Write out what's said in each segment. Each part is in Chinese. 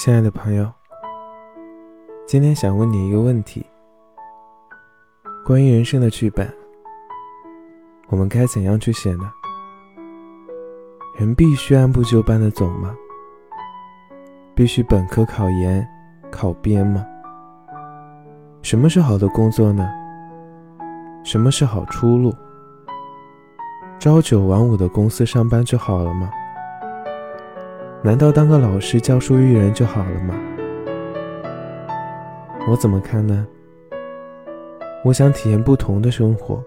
亲爱的朋友，今天想问你一个问题：关于人生的剧本，我们该怎样去写呢？人必须按部就班的走吗？必须本科考研、考编吗？什么是好的工作呢？什么是好出路？朝九晚五的公司上班就好了吗？难道当个老师教书育人就好了吗？我怎么看呢？我想体验不同的生活。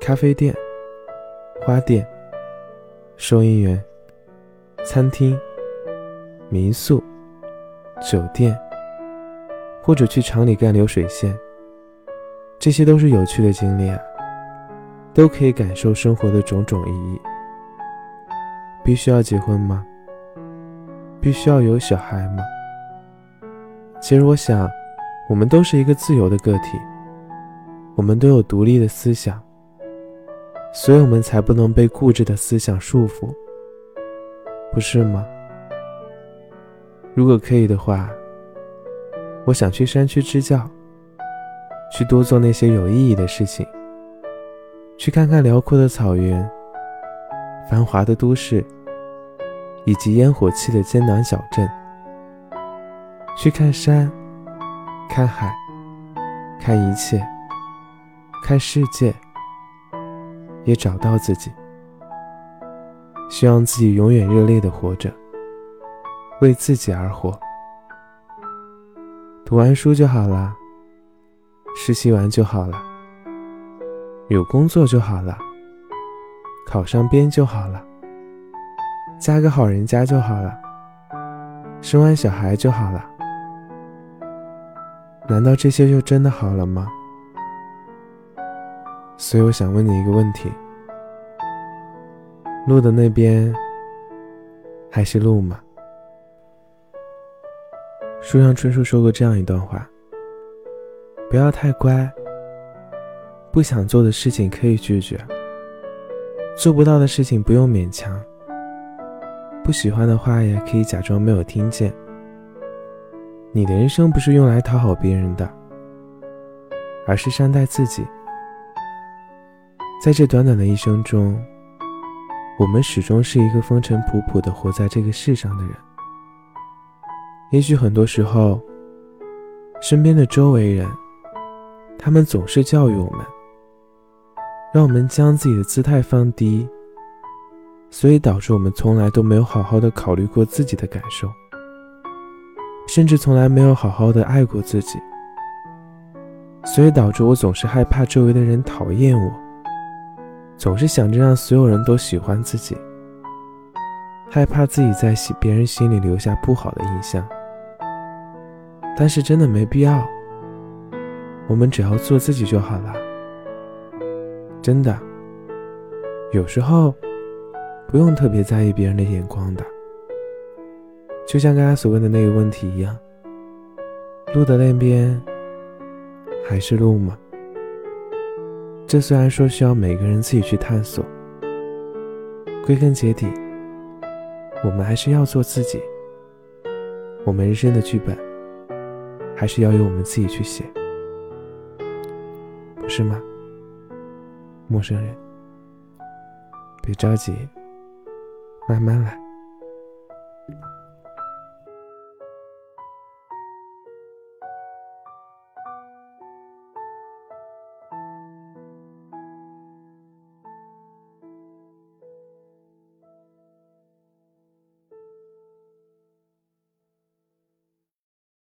咖啡店、花店、收银员、餐厅、民宿、酒店，或者去厂里干流水线，这些都是有趣的经历啊，都可以感受生活的种种意义。必须要结婚吗？必须要有小孩吗？其实我想，我们都是一个自由的个体，我们都有独立的思想，所以我们才不能被固执的思想束缚，不是吗？如果可以的话，我想去山区支教，去多做那些有意义的事情，去看看辽阔的草原，繁华的都市。以及烟火气的艰难小镇，去看山，看海，看一切，看世界，也找到自己。希望自己永远热烈的活着，为自己而活。读完书就好了，实习完就好了，有工作就好了，考上编就好了。嫁个好人家就好了，生完小孩就好了。难道这些就真的好了吗？所以我想问你一个问题：路的那边还是路吗？书上春树说过这样一段话：不要太乖，不想做的事情可以拒绝，做不到的事情不用勉强。不喜欢的话也可以假装没有听见。你的人生不是用来讨好别人的，而是善待自己。在这短短的一生中，我们始终是一个风尘仆仆的活在这个世上的人。也许很多时候，身边的周围人，他们总是教育我们，让我们将自己的姿态放低。所以导致我们从来都没有好好的考虑过自己的感受，甚至从来没有好好的爱过自己。所以导致我总是害怕周围的人讨厌我，总是想着让所有人都喜欢自己，害怕自己在别人心里留下不好的印象。但是真的没必要，我们只要做自己就好了。真的，有时候。不用特别在意别人的眼光的，就像刚才所问的那个问题一样，路的那边还是路吗？这虽然说需要每个人自己去探索，归根结底，我们还是要做自己。我们人生的剧本，还是要由我们自己去写，不是吗？陌生人，别着急。慢慢来。